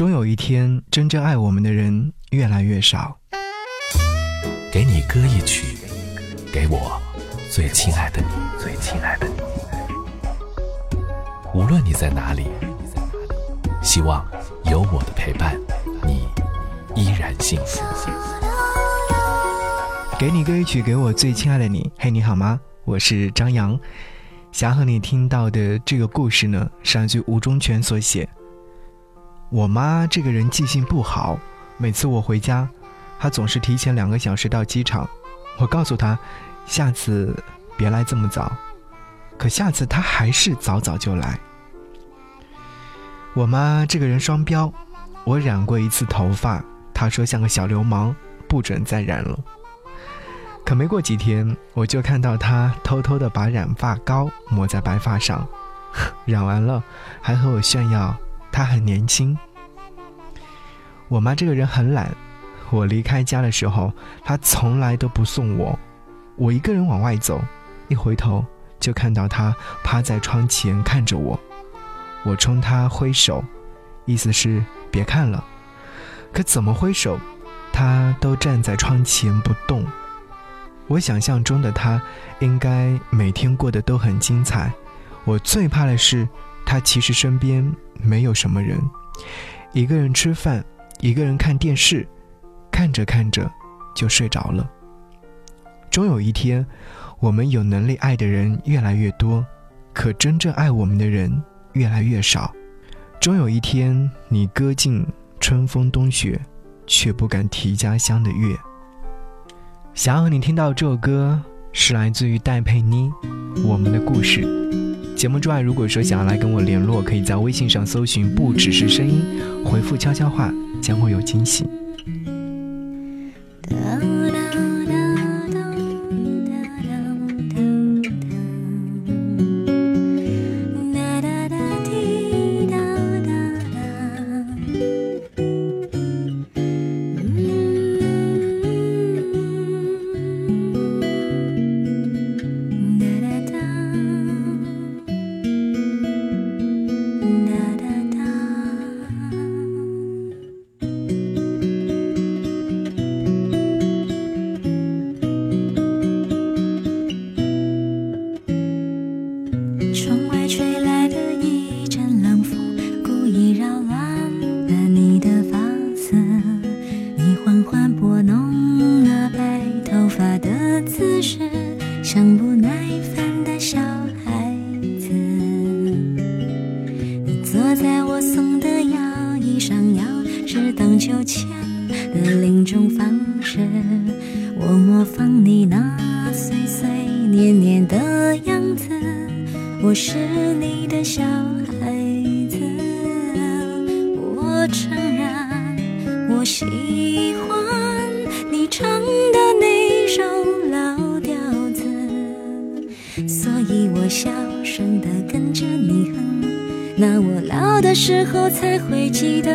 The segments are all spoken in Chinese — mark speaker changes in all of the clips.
Speaker 1: 终有一天，真正爱我们的人越来越少。
Speaker 2: 给你歌一曲，给我最亲爱的你，最亲爱的你。无论你在哪里，希望有我的陪伴，你依然幸福。
Speaker 1: 给你歌一曲，给我最亲爱的你。嘿，你好吗？我是张扬。想和你听到的这个故事呢，是来自吴忠全所写。我妈这个人记性不好，每次我回家，她总是提前两个小时到机场。我告诉她，下次别来这么早，可下次她还是早早就来。我妈这个人双标，我染过一次头发，她说像个小流氓，不准再染了。可没过几天，我就看到她偷偷的把染发膏抹在白发上，染完了还和我炫耀。她很年轻。我妈这个人很懒，我离开家的时候，她从来都不送我。我一个人往外走，一回头就看到她趴在窗前看着我。我冲她挥手，意思是别看了。可怎么挥手，她都站在窗前不动。我想象中的她应该每天过得都很精彩。我最怕的是。她其实身边没有什么人，一个人吃饭，一个人看电视，看着看着就睡着了。终有一天，我们有能力爱的人越来越多，可真正爱我们的人越来越少。终有一天，你歌尽春风冬雪，却不敢提家乡的月。想要和你听到这首歌，是来自于戴佩妮，《我们的故事》。节目之外，如果说想要来跟我联络，可以在微信上搜寻“不只是声音”，回复悄悄话，将会有惊喜。
Speaker 3: 的姿势，像不耐烦的小孩子。你坐在我送的摇椅上，摇是荡秋千的另一种方式。我模仿你那碎碎念念的样子，我是你的小孩子。我承认我喜欢你唱的那首。小声的跟着你哼。那我老的时候才会记得。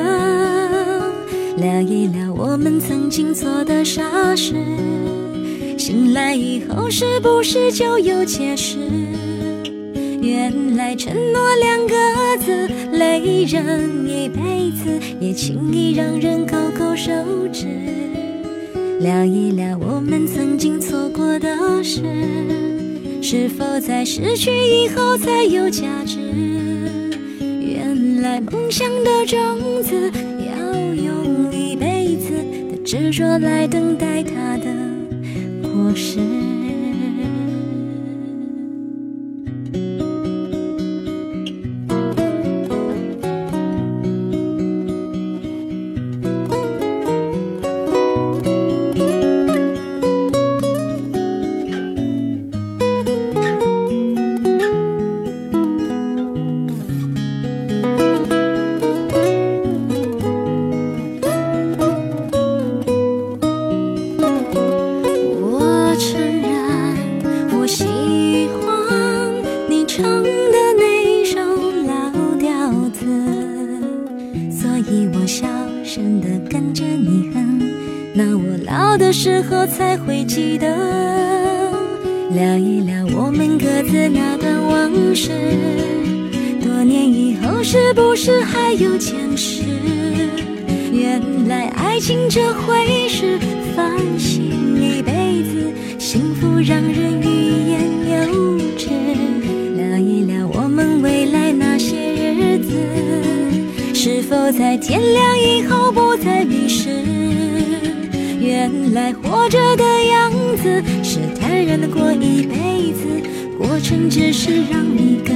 Speaker 3: 聊一聊我们曾经做的傻事，醒来以后是不是就有解释？原来承诺两个字累人一辈子，也轻易让人勾勾手指。聊一聊我们曾经错过的事，是否在失去以后才有价值？原来梦想的种子。要用一辈子的执着来等待它的果实。承认，我喜欢你唱的那首老调子，所以我小声的跟着你哼。那我老的时候才会记得，聊一聊我们各自那段往事，多年以后是不是还有前世？原来爱情这回事，烦心一辈子，幸福让人欲言又止。聊一聊我们未来那些日子，是否在天亮以后不再迷失？原来活着的样子，是坦然的过一辈子，过程只是让你更